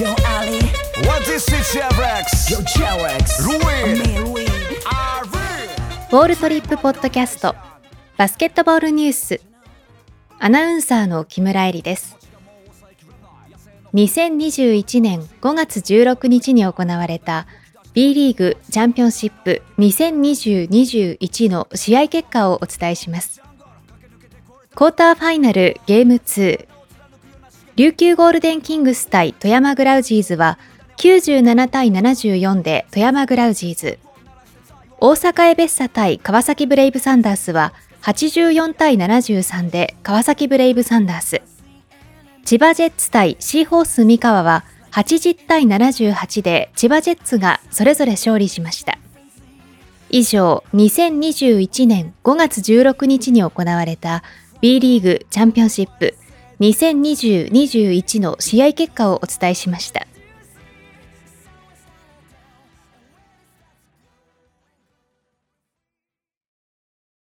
Yo Ali, What is it, Chevrex? yo Cherex, Ruin. ールトリップポッドキャストバスケットボールニュースアナウンサーの木村恵里です。2021年5月16日に行われた B リーグチャンピオンシップ2020-21の試合結果をお伝えします。クォーターファイナルゲーム2琉球ゴールデンキングス対富山グラウジーズは97対74で富山グラウジーズ。大阪エベッサ対川崎ブレイブサンダースは84対73で川崎ブレイブサンダース。千葉ジェッツ対シーホース三河は80対78で千葉ジェッツがそれぞれ勝利しました。以上2021年5月16日に行われた B リーグチャンピオンシップ2020-21の試合結果をお伝えしました。